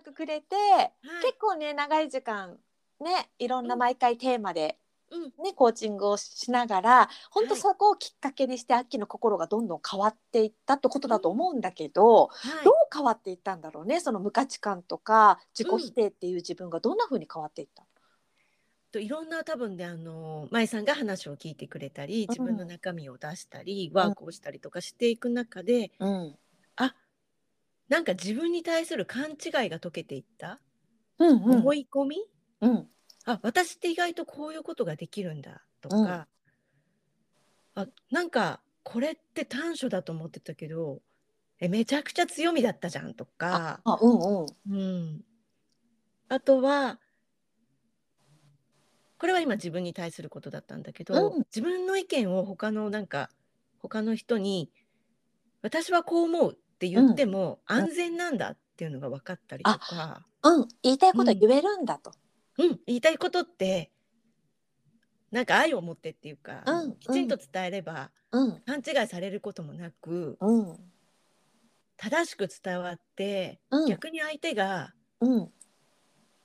絡くれて、結構ね長い時間ねいろんな毎回テーマで、うん。ね、コーチングをしながら本当はい。そこをきっかけにしてアッキーの心がどんどん変わっていったってことだと思うんだけど、はい。どう変わっていったんだろうねその無価値観とか自己否定っていう自分がどんな風に変わっていったといろんな多分であの舞さんが話を聞いてくれたり自分の中身を出したり、ワークをしたりとかしていく中でうん。あなんか自分に対する勘違いが解けていった、うん思い込み？うん。あ私って意外とこういうことができるんだとか、うん。あなんかこれって短所だと思ってたけどえめちゃくちゃ強みだったじゃんとか、あうんうん。うん、あとはこれは今自分に対することだったんだけど、うん。自分の意見を他のなんか他の人に私はこう思うって言ってもうん。安全なんだっていうのが分かったりとか、うん。言いたいことは言えるんだと。うん、言いたいことってなんか愛を持ってっていうか、うん。きちんと伝えればうん。勘違いされることもなくうん。正しく伝わって、うん。逆に相手がうん。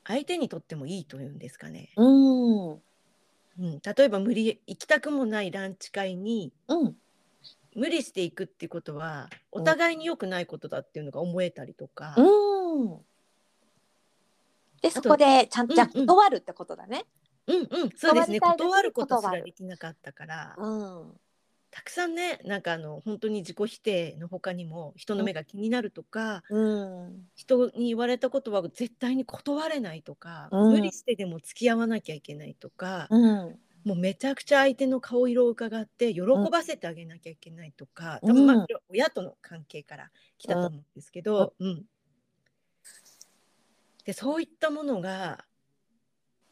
相手にとってもいいというんですかね。うん。うん、例えば無理行きたくもないランチ会にうん無理していくっていうことはお互いに良くないことだっていうのが思えたりとか、うん。でそこでちゃんとじゃ断るってことだね。うんうん。そうですね。断ることすらできなかったから。うん。たくさんねなんかあの本当に自己否定の他にも人の目が気になるとか、うん。人に言われたことは絶対に断れないとか、うん。無理してでも付き合わなきゃいけないとか、うんもうめちゃくちゃ相手の顔色を伺って喜ばせてあげなきゃいけないとか、うん。多分まあ親との関係から来たと思うんですけど、うん。でそういったものが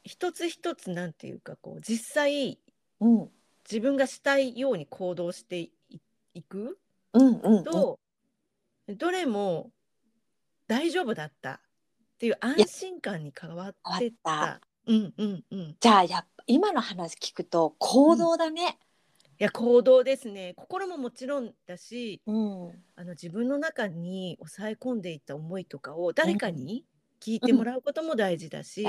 一つ一つなんていうかこう実際うん。自分がしたいように行動していいくうんうんと、どれも大丈夫だったっていう安心感に変わってた。うんうんうん。いじゃあやっぱ今の話聞くと行動だね。や行動ですね。心ももちろんだし、うん。あの自分の中に抑え込んでいた思いとかを誰かに聞いてもらうことも大事だし、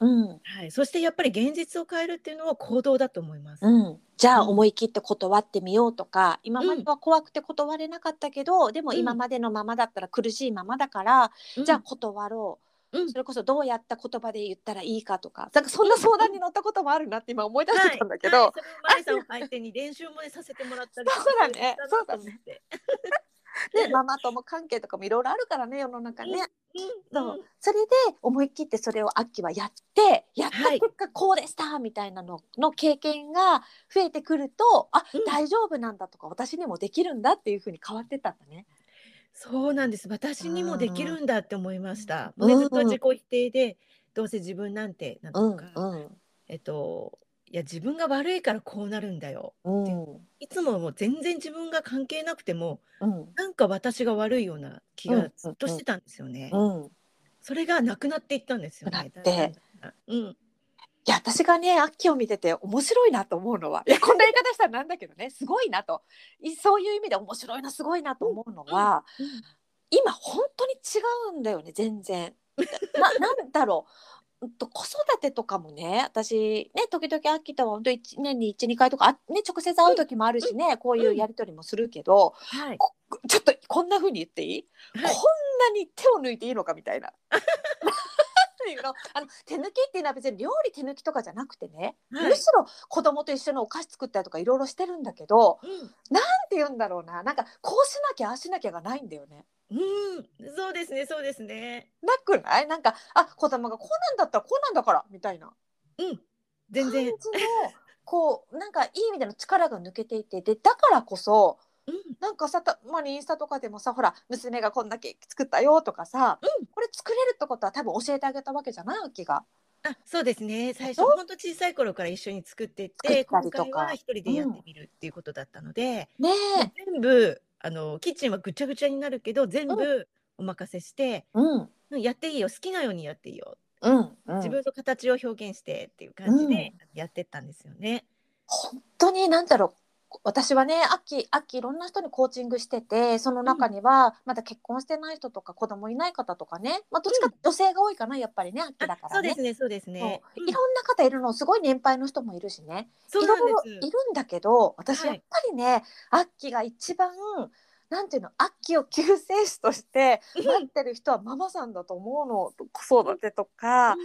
うん。はい、そしてやっぱり現実を変えるっていうのは行動だと思います。うん、じゃあうん思い切って断ってみようとか、今までは怖くて断れなかったけど、でも今までのままだったら苦しいままだから、うん。じゃあ断ろう、うん。それこそどうやった言葉で言ったらいいかとか。なんかそんな相談に乗ったこともあるなって今思い出してたんだけど、はいはい、そ相手に練習もねさせてもらったりそうだね。したなと思って。でママ友関係とかもいろいろあるからね世の中ね。うん。そう。それで思い切ってそれをアッキーはやってやったはい結果こうでしたみたいなのの経験が増えてくるとあ、うん。大丈夫なんだとか私にもできるんだっていうふうに変わってったんだね。そうなんです。私にもできるんだって思いました。うんねずっと自己否定でどうせ自分なんてなんうんとか、うん。えっといや自分が悪いからこうなるんだよう。ん。いつももう全然自分が関係なくてもうん。なんか私が悪いような気うんがずっとしてたんですよね。うん。それがなくなっていったんですよね。うんいや私がねアッキーを見てて面白いなと思うのはいやこんな言い方したらなんだけどね すごいなと。いそういう意味で面白いなすごいなと思うのは、今本当に違うんだよね全然。な なんだろう。うんと子育てとかもね私ね時々アッキーとは本当1年に12回とかあ、ね、直接会う時もあるしね、こういうやり取りもするけど、はい。こちょっとこんな風に言っていい、はい。こんなに手を抜いていいのかみたいな。の。あの手抜きっていうのは別に料理手抜きとかじゃなくてね、はい。むしろ子供と一緒にお菓子作ったりとかいろいろしてるんだけどうん。なんて言うんだろうな。なんかこうしなきゃああしなきゃがないんだよね。うん、そうですね、そうですね。なくない？なんかあ子供がこうなんだったらこうなんだからみたいな。うん、全然。こうなんかいい意味での力が抜けていて。でだからこそうん、なんかさたまにインスタとかでもさほら娘がこんだけ作ったよとかさ、うん。これ作れるってことは多分教えてあげたわけじゃない？わけが。あ、そうですね。最初、そう本当小さい頃から一緒に作ってったりとか。今回は一人でやってみるっていうことだったので、ね全部あのキッチンはぐちゃぐちゃになるけど、全部お任せして、えうん。うんやっていいよ、好きなようにやっていいよ。うんうん。自分の形を表現してっていう感じうでやってったんですよね。本当になんだろう私はね秋秋いろんな人にコーチングしててその中にはまだ結婚してない人とか子供いない方とかね、まあ、どっちか女性が多いかなやっぱりね秋だからね。そうですねそうですね。そう。いろんな方いるのすごい年配の人もいるしね。いろいろ。いるんだけど私はい。やっぱりね、アッキーが一番なんていうのアッキーを救世主として待ってる人はママさんだと思うの。子育てとか、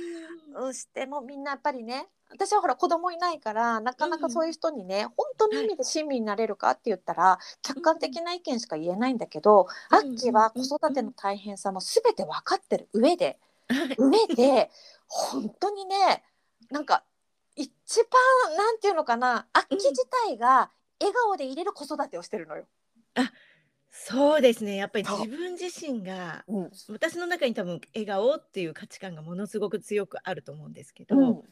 うん、してもみんなやっぱりね私はほら子供いないからなかなかそういう人にね、本当の意味で親身になれるかって言ったら、客観的な意見しか言えないんだけど、うんアッキーは子育ての大変さも全て分かってる上で、はい上で本当にねなんか一番なんていうのかなアッキー自体が笑顔で入れる子育てをしてるのよ。そうですね。やっぱり自分自身がうん。私の中に多分笑顔っていう価値観がものすごく強くあると思うんですけど、うん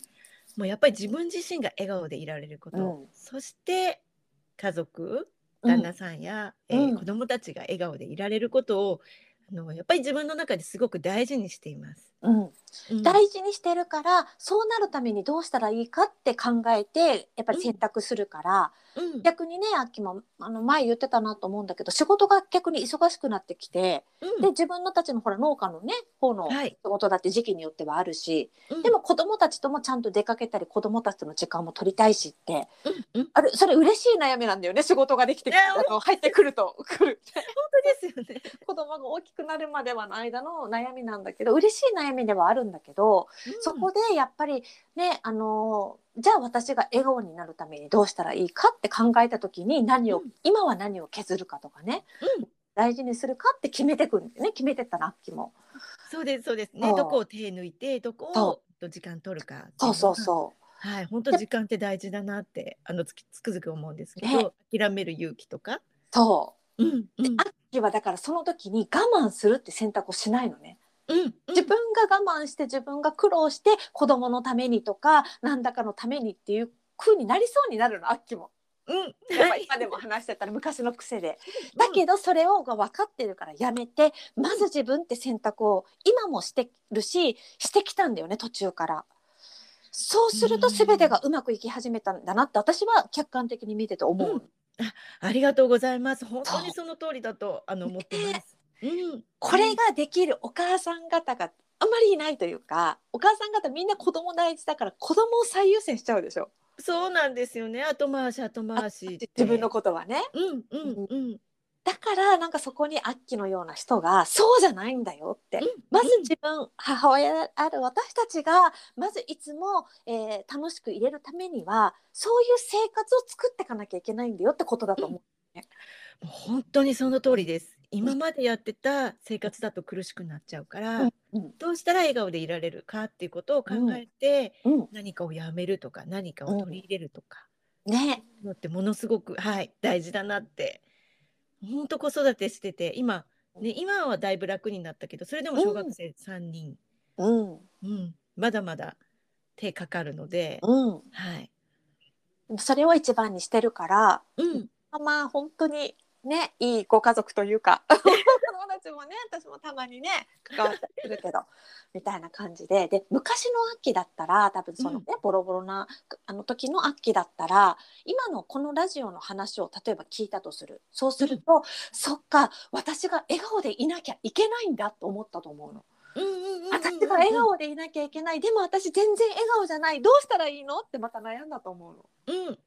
もうやっぱり自分自身が笑顔でいられること、うん。そして家族うん。旦那さんや、えーうん。子供たちが笑顔でいられることをあのやっぱり自分の中ですごく大事にしています。うん。うん。大事にしてるからそうなるためにどうしたらいいかって考えてやっぱり選択するから、うん。逆にねあっきもあの前言ってたなと思うんだけど仕事が逆に忙しくなってきて、うん。で自分のたちのほら農家のね方のはい。仕事だって時期によってはあるし、うん。でも子供たちともちゃんと出かけたり子供たちとの時間も取りたいしってうんうん。あれそれ嬉しい悩みなんだよね仕事ができてあの入ってくると来る。本当ですよね。子供が大きくなるまではの間の悩みなんだけど嬉しい悩みではあるんだけど、そこでやっぱりねあのじゃあ私が笑顔になるためにどうしたらいいかって考えた時に何を、うん今は何を削るかとかね、うん大事にするかって決めてくんね決めてったらアッキーも。そうですそうですね。どこを手抜いてどこそをと時間取るか。そうそうう。そう。はい本当時間って大事だなってあのつきつくづく思うんですけねど、諦める勇気とか。そううんうんアッキーはだからその時に我慢するって選択をしないのね。うん自分が我慢して自分が苦労して子供のためにとか何だかのためにっていう風になりそうになるのアッキーも。うんやっぱ今でも話してたら昔の癖で。だけどそれをが分かってるからやめてまず自分って選択を今もしてるししてきたんだよね途中から。そうすると全てがうまくいき始めたんだなって私は客観的に見てて思う。うんありがとうございます。本当にその通りだとあの思ってます。うん。これができるお母さん方があんまりいないというかお母さん方みんな子供大事だから子供を最優先しちゃうでしょそうなんですよね。後回し後回し。自分のことはね。うんうんうん。だからなんかそこにアッキーのような人がそうじゃないんだよって、まず自分母親である私たちがまずいつも、えー楽しく入れるためにはそういう生活を作っていかなきゃいけないんだよってことだと思う。もう本当にその通りです。今までやってた生活だと苦しくなっちゃうから、うんどうしたら笑顔でいられるかっていうことを考えて、うん。何かをやめるとか何かを取り入れるとか、ね。のってものすごくはい大事だなって本当子育てしてて今ね今はだいぶ楽になったけどそれでも小学生3人、うん。うん。まだまだ手かかるので、うん、はい、それを一番にしてるからうん、まあ本当にねいいご家族というか。子供たちもね私もたまにね関わったりするけどみたいな感じで。で昔の秋だったら多分そのね、ボロボロなあの時の秋だったら今のこのラジオの話を例えば聞いたとする。そうすると、そっか私が笑顔でいなきゃいけないんだと思ったと思うの。うんうんうんうんうん。私が笑顔でいなきゃいけない。でも私全然笑顔じゃない。どうしたらいいの？ってまた悩んだと思うの。うん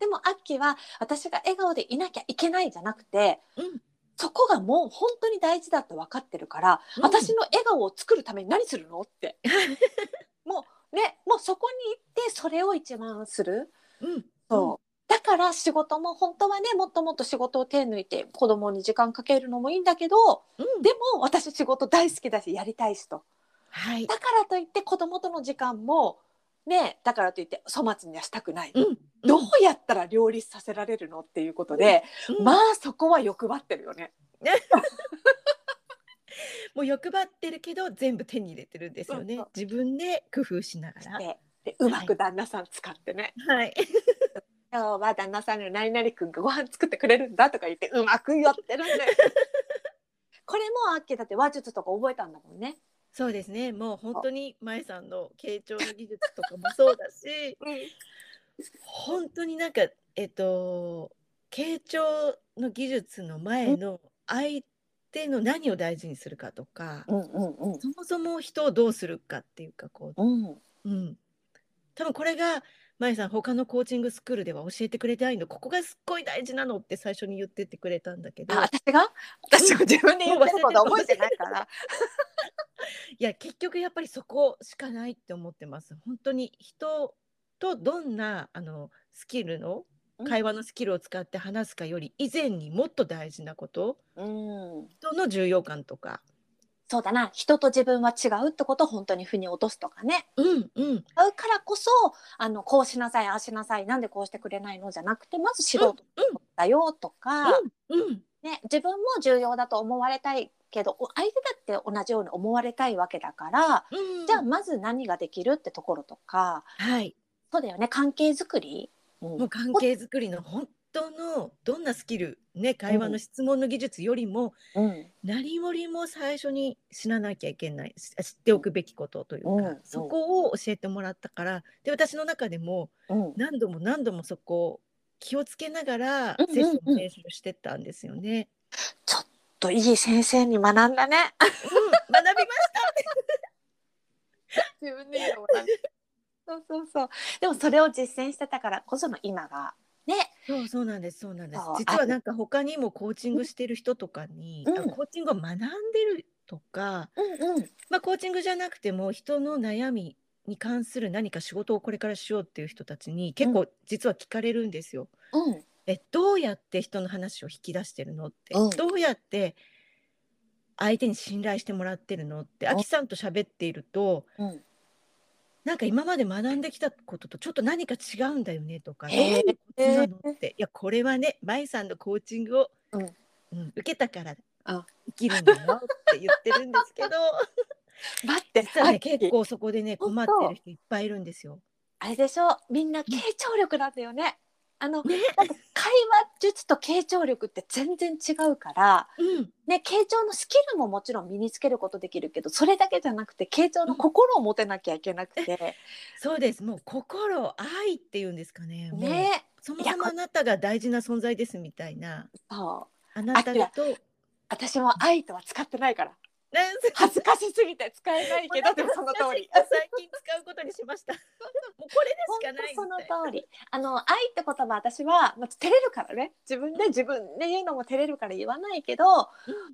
でもアッキーは私が笑顔でいなきゃいけないじゃなくてうん。そこがもう本当に大事だって分かってるから、うん。私の笑顔を作るために何するのって。もうねもうそこに行ってそれを一番する。うん。そう、だから仕事も本当はねもっともっと仕事を手抜いて子供に時間かけるのもいいんだけどうん。でも私仕事大好きだしやりたいしと。はい。だからといって子供との時間もねだからといって粗末にはしたくない、うん。どうやったら両立させられるのっていうことで、うん。まあそこは欲張ってるよね。もう欲張ってるけど全部手に入れてるんですよね。そうそう。自分で工夫しながら。ででうまく旦那さん使ってね、はい。今日は旦那さんが何々くんがご飯作ってくれるんだとか言ってうまくやってるんで これもあっけだって話術とか覚えたんだもんね。そうですね。もう本当に舞さんの傾聴の技術とかもそうだし 本当になんかえっと傾聴の技術の前の相手の何を大事にするかとか、うんうんうん。そもそも人をどうするかっていうかこうん。う、うん、多分これが舞さん他のコーチングスクールでは教えてくれてないの。ここがすっごい大事なのって最初に言ってってくれたんだけど。あ私が？私も自分で言ってること覚えてないから。いや結局やっぱりそこしかないって思ってます。本当に人とどんなあのスキルのうん。会話のスキルを使って話すかより以前にもっと大事なことうん。人の重要感とか。そうだな。人と自分は違うってことを本当に腑に落とすとかね。うんうん。違うからこそあのこうしなさいああしなさいなんでこうしてくれないのじゃなくてまず素人だよとか、うん。ね、自分も重要だと思われたいけどお相手だって同じように思われたいわけだから、うん。じゃあまず何ができるってところとかはい。そうだよね関係づくり、うん。もう関係づくりの本当のどんなスキルね会話の質問の技術よりもうん。何よりも最初に知らなきゃいけないし知っておくべきことというか、うん。そこを教えてもらったからで私の中でもうん。何度も何度もそこを気をつけながらセッション練習してったんですよね。といい先生に学んだね。うん、学びまし自分で言うのもそうそうそう。でもそれを実践してたからこその今がね。た。そうそうなんですそうなんです。実はなんか他にもコーチングしてる人とかに、うんあコーチングを学んでるとか、うんうん。まあコーチングじゃなくても人の悩みに関する何か仕事をこれからしようっていう人たちに結構実は聞かれるんですよ。うんえどうやって人の話を引き出してるのって、うん。どうやって相手に信頼してもらってるのって、うん。あきさんと喋っているとうん。なんか今まで学んできたこととちょっと何か違うんだよねとか、どういうことなのって、いやこれはね、舞さんのコーチングを、うん。うん受けたからあ。生きるんだよって言ってるんですけど、待って、実はねあ結構そこでね困ってる人いっぱいいるんですよ。あれでしょ。みんな傾聴力なんだよね。あの、ね、なんか会話術と傾聴力って全然違うから、うん、ね、傾聴のスキルももちろん身につけることできるけどそれだけじゃなくて傾聴の心を持てなきゃいけなくて、そうです。もう心、愛っていうんですかね。ねそもそもあなたが大事な存在ですみたいな。そうあなただと。私も愛とは使ってないから恥ずかしすぎて使えないけどでもその通り。最近使うことにしました。通り。あの愛って言葉私はまあ照れるからね。自分で自分で言うのも照れるから言わないけど、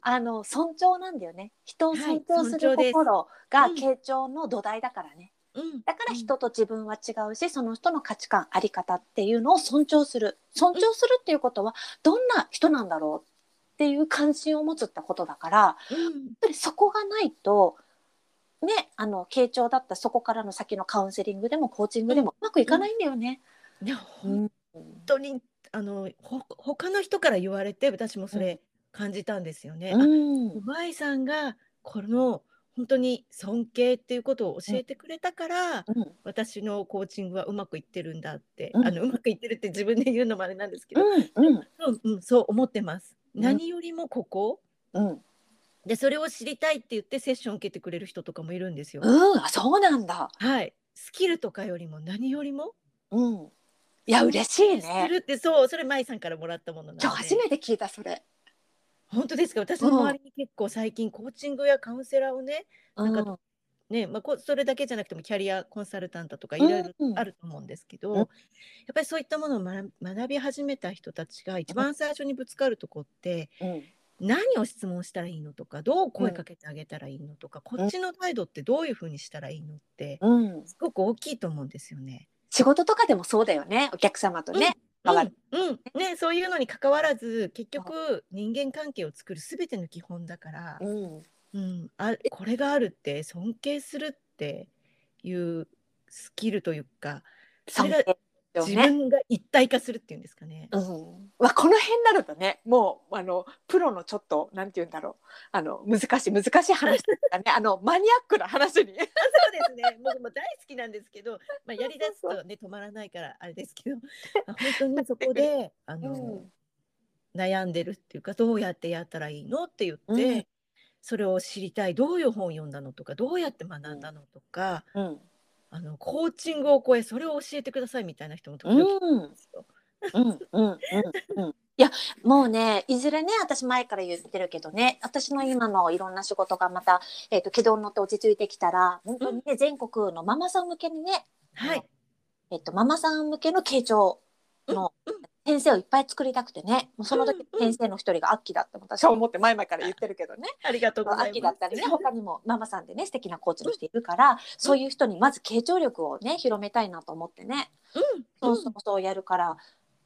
あの尊重なんだよね。人を尊重する心がうん。傾聴の土台だからね、うん、だから人と自分は違うしその人の価値観あり方っていうのを尊重する。尊重するっていうことはどんな人なんだろうっていう関心を持つってことだからやっうん、ぱりそこがないとねあの傾聴だったらそこからの先のカウンセリングでもコーチングでもうまくいかないんだよね。いやうん。本当にあのほ他の人から言われて私もそれ感じたんですよね。あうん舞さんがこの本当に尊敬っていうことを教えてくれたから、うん。私のコーチングはうまくいってるんだって、うん。あのうまくいってるって自分で言うのもあれなんですけど、うん。うん。そう思ってます。うん何よりもここうんでそれを知りたいって言ってセッション受けてくれる人とかもいるんですよ。うん、あそうなんだ。はい、スキルとかよりも何よりもうん。いや嬉しいすね。るってそうそれ舞さんからもらったものなんで今日初めて聞いたそれ。本当ですか？私の周りに結構最近コーチングやカウンセラーをねなんかうんねまあ、こそれだけじゃなくてもキャリアコンサルタントとかいろいろうんあると思うんですけど、うんやっぱりそういったものを学学び始めた人たちが一番最初にぶつかるとこってうん何を質問したらいいの？とかどう声かけてあげたらいいの？とか、こっちの態度ってどういうふうにしたらいいの？ってうん。すごく大きいと思うんですよね。仕事とかでもそうだよね。お客様とね。うん。うん。ね、そういうのに関わらず結局人間関係を作る全ての基本だから、うん。うん、あこれがあるって尊敬するっていうスキルというかそれがね。分が一体化するっていうんですかね。うん。まあこの辺になるとね、もうあのプロのちょっとなんて言うんだろう。あの難しい難しい話とかね、あのマニアックな話に。そうですね。僕も大好きなんですけど、まあ、やりだすとね止まらないからあれですけど、ま あ本当にそこであの、うん悩んでるっていうかどうやってやったらいいのって言って、うんそれを知りたいどういう本を読んだのとかどうやって学んだのとか、うん。あのコーチングを超えそれを教えてくださいみたいな人も時々いるんですよ。うんうんうんうん。もうねいずれね私前から言ってるけどね私の今のいろんな仕事がまた、えー、と軌道に乗って落ち着いてきたら本当にね、全国のママさん向けにね、はい。えっと、ママさん向けの傾聴の先生をいっぱい作りたくてね。もうその時先生の一人がアッキーだって私は思って前々から言ってるけどね。ありがとうございます。秋だったりね。他にもママさんでね素敵なコーチの人いるからそういう人にまず傾聴力をね広めたいなと思ってね。うん。そうそうそうやるから、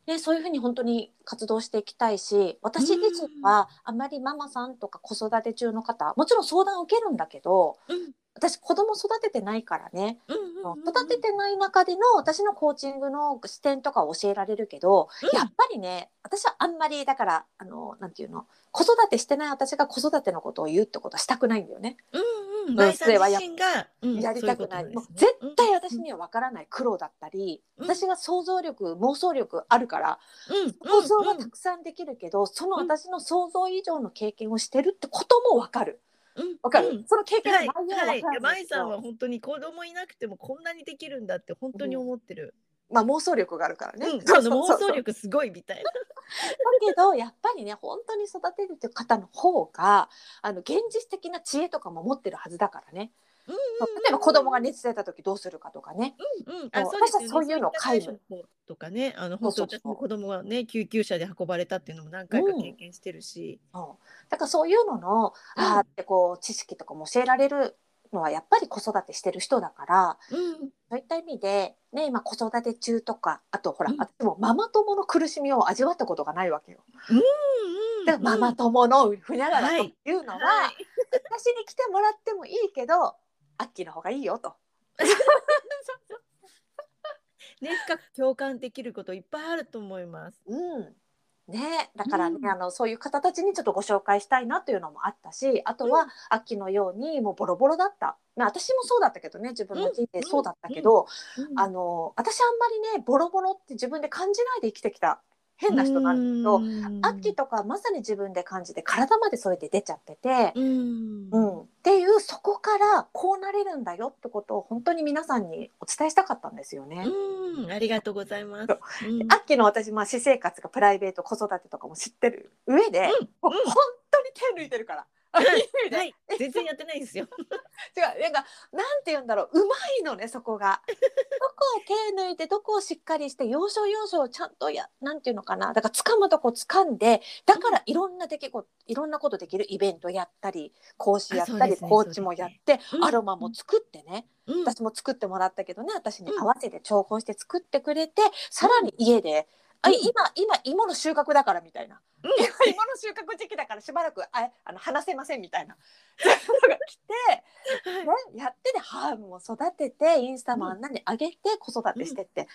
ね、そういうふうに本当に活動していきたいし私自身はあまりママさんとか子育て中の方もちろん相談を受けるんだけどうん。私子供育ててないからねうん。うん。うん育ててない中での私のコーチングの視点とかを教えられるけど、うんやっぱりね私はあんまりだからあのなんていうの？子育てしてない私が子育てのことを言うってことはしたくないんだよね。うんうん。それはやうんやりたくない。もう絶対私には分からない苦労だったり、うん私が想像力妄想力あるからうん想像がたくさんできるけど、そのうん私の想像以上の経験をしてるってことも分かる。うん分かる、うんその経験はいの内容ははい分かるんだけど、舞さんは本当に子供いなくてもこんなにできるんだって本当に思ってる。まあ妄想力があるからね。うん。その妄想力すごいみたいな。だけどやっぱりね本当に育てる方の方があの現実的な知恵とかも持ってるはずだからね。例えば子供が熱出た時どうするかとかね。うん、そうあ、そうですよね。私はそういうのをそういった対処法とかね、あの、本当も子供がね、救急車で運ばれたっていうのも何回か経験してるし。そう。だからそういうのの、うん。あーってこう知識とかも教えられるのはやっぱり子育てしてる人だからうん、そういった意味で、ね、今子育て中とかあとほら、うん。私もママ友の苦しみを味わったことがないわけよ。うん、だからママ友のふにゃららとはいいうのは、はい。私に来てもらってもいいけどアッキーの方がいいよと。ね、深く共感できることいっぱいあると思います。うん。ね、だからね、うん。あのそういう方たちにちょっとご紹介したいなというのもあったしあとは、秋のようにもうボロボロだった、まあ、私もそうだったけどね自分の人生そうだったけど、あの私あんまりねボロボロって自分で感じないで生きてきた変な人なんだけど、うん。秋とかまさに自分で感じて体までそうやって出ちゃってて、うん、うん、っていうそこからこうなれるんだよってことを本当に皆さんにお伝えしたかったんですよね。うん、ありがとうございます。う。ん。アッキーの私、まあ、私生活がプライベート子育てとかも知ってる上で、もう本当に手抜いてるから。はい、全然やってないですよ。違うなんかなんて言うんだろううまいのねそこが。どこを手抜いてどこをしっかりして要所要所をちゃんとやなんていうのかな。だから掴むとこ掴んでだからいろんな出来事いろんなことできるイベントやったり講師やったり、ねコーチもやって、うん。アロマも作ってね、うん、私も作ってもらったけどね。私にうん。合わせて調合して作ってくれて、さらに家で、あうん。今今芋の収穫だからみたいな、うん今芋の収穫時期だからしばらくあ あの話せませんみたいな。そういうのが来て、やってねハーブも育ててインスタもあんなに上げて子育てしてって、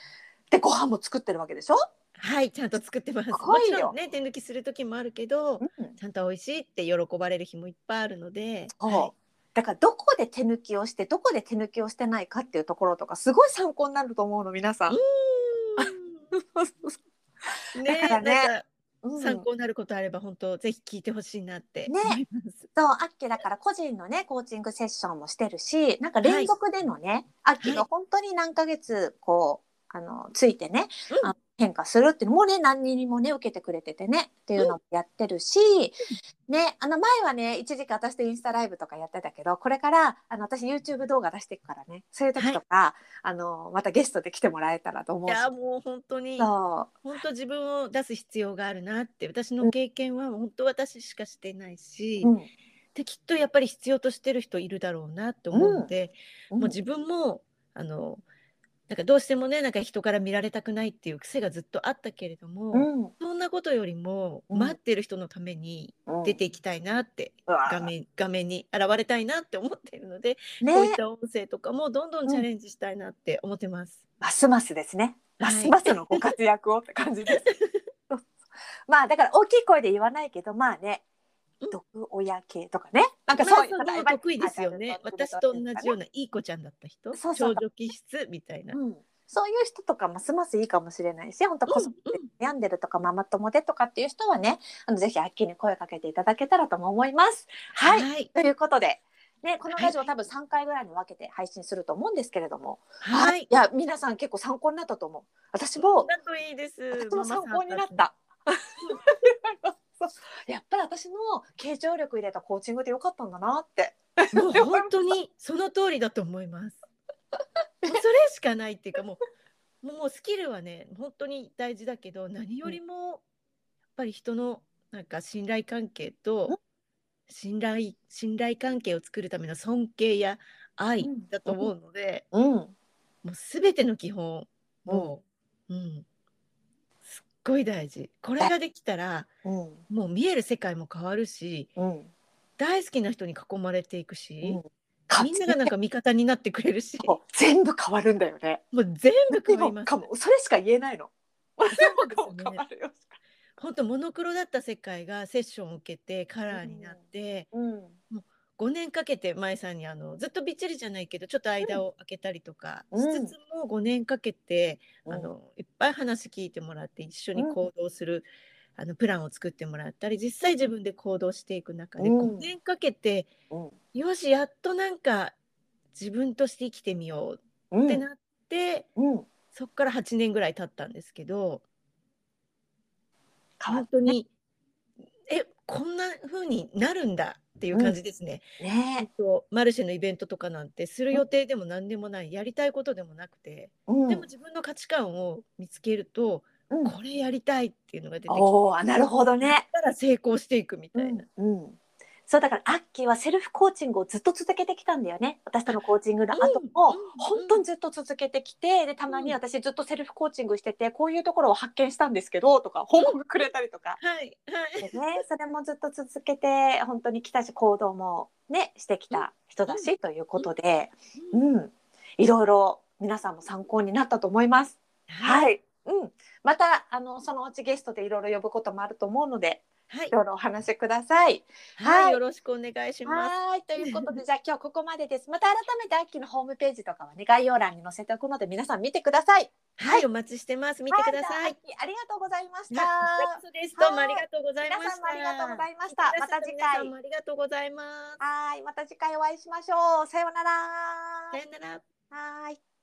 でご飯も作ってるわけでしょ、はい、ちゃんと作ってます。もちろんね、手抜きする時もあるけど、うん。ちゃんと美味しいって喜ばれる日もいっぱいあるので。はい。だからどこで手抜きをしてどこで手抜きをしてないかっていうところとかすごい参考になると思うの皆さん。うん。だからねうん。参考になることあれば本当ぜひ聞いてほしいなってね。そう、アッキーだから個人のね、コーチングセッションもしてるし、なんか連続でのね、アッキーが本当に何ヶ月、こう、あの、ついてね、うん。あ変化するっていうのもね、何人にもね、受けてくれててね、っていうのもやってるし、ね、あの前はね、一時期私とインスタライブとかやってたけど、これから、あの、私 YouTube 動画出していくからね、そういう時とか、あの、またゲストで来てもらえたらと思うし。いやもう本当にそ本当自分を出す必要があるなって私の経験は本当私しかしてないし、う。うん。できっとやっぱり必要としてる人いるだろうなって思うので、うんもう自分もあのなんかどうしてもねなんか人から見られたくないっていう癖がずっとあったけれども、うん。そんなことよりもうん待ってる人のためにうん出ていきたいなって、うわ画面画面に現れたいなって思っているので、ねこういった音声とかもどんどんチャレンジしたいなって思ってます。ますますですね。はいますますのご活躍をって感じです。まあだから大きい声で言わないけどまあねうん毒親系とかね。なんかまあそういうその得意ですよね。私と同じような、ないい子ちゃんだった人、そうそう。少女気質みたいな。うん、そういう人とかますますいいかもしれないし本当子育て悩んでるとかママ友でとかっていう人はねあのぜひあっきに声かけていただけたらとも思います。はい、はい、ということで。ね、このラジオ多分3回ぐらいに分けて配信すると思うんですけれども、はい。い、や皆さん結構参考になったと思う。私もだといいです。私も参考になった。そう。やっぱり私の傾聴力入れたコーチングでよかったんだなって。もう本当にその通りだと思います。もうそれしかないっていうかもうもうスキルはね本当に大事だけど何よりもやっぱり人のなんか信頼関係うんと信頼信頼関係を作るための尊敬や愛うん。だと思うので、うん、もう全ての基本もう、うん、すっごい大事。これができたらうん、もう見える世界も変わるしうん、大好きな人に囲まれていくし。うん。みんながなんか味方になってくれるし、全部変わるんだよね。もう全部変わりますか。もそれしか言えないの。全部 変わるよ。本当モノクロだった世界がセッションを受けてカラーになって、うん、5年かけて舞さんにあのずっとびっちりじゃないけどちょっと間を空けたりとかしうん。つつも5年かけて、うん。あのいっぱい話聞いてもらって一緒に行動する、あのプランを作ってもらったり実際自分で行動していく中でうん。5年かけて、うん、よしやっとなんか自分として生きてみよううん、ってなって、うん、そこから8年ぐらい経ったんですけど変わ本当にえこんな風になるんだっていう感じですね。るね。とマルシェのイベントとかなんてする予定でも何でもないやりたいことでもなくて、うん、でも自分の価値観を見つけると、うん、これやりたいっていうのが出てきてなるほどね。たら成功していくみたいな。うん、うんそうだからアッキーはセルフコーチングをずっと続けてきたんだよね。私とのコーチングの後も、本当にずっと続けてきてでたまに私ずっとセルフコーチングしててこういうところを発見したんですけどとか報告くれたりとか、はいはい。でね、それもずっと続けて本当に来たし行動もねしてきた人だし、ということで、うん、いろいろ皆さんも参考になったと思います。はい、うん、またあのそのうちゲストでいろいろ呼ぶこともあると思うのではいいろいろお話しください。はい、はいよろしくお願いします。はいということでじゃあ今日ここまでです。また改めてアッキーのホームページとかはね概要欄に載せておくので皆さん見てください。はい、お待ちしてます。見てください。はじゃありがとうございました。あそうです。どうもありがとうございました。皆さんもありがとうございましたまた次回ありがとうございます。はいまた次回お会いしましょう。さようなら。さよなら。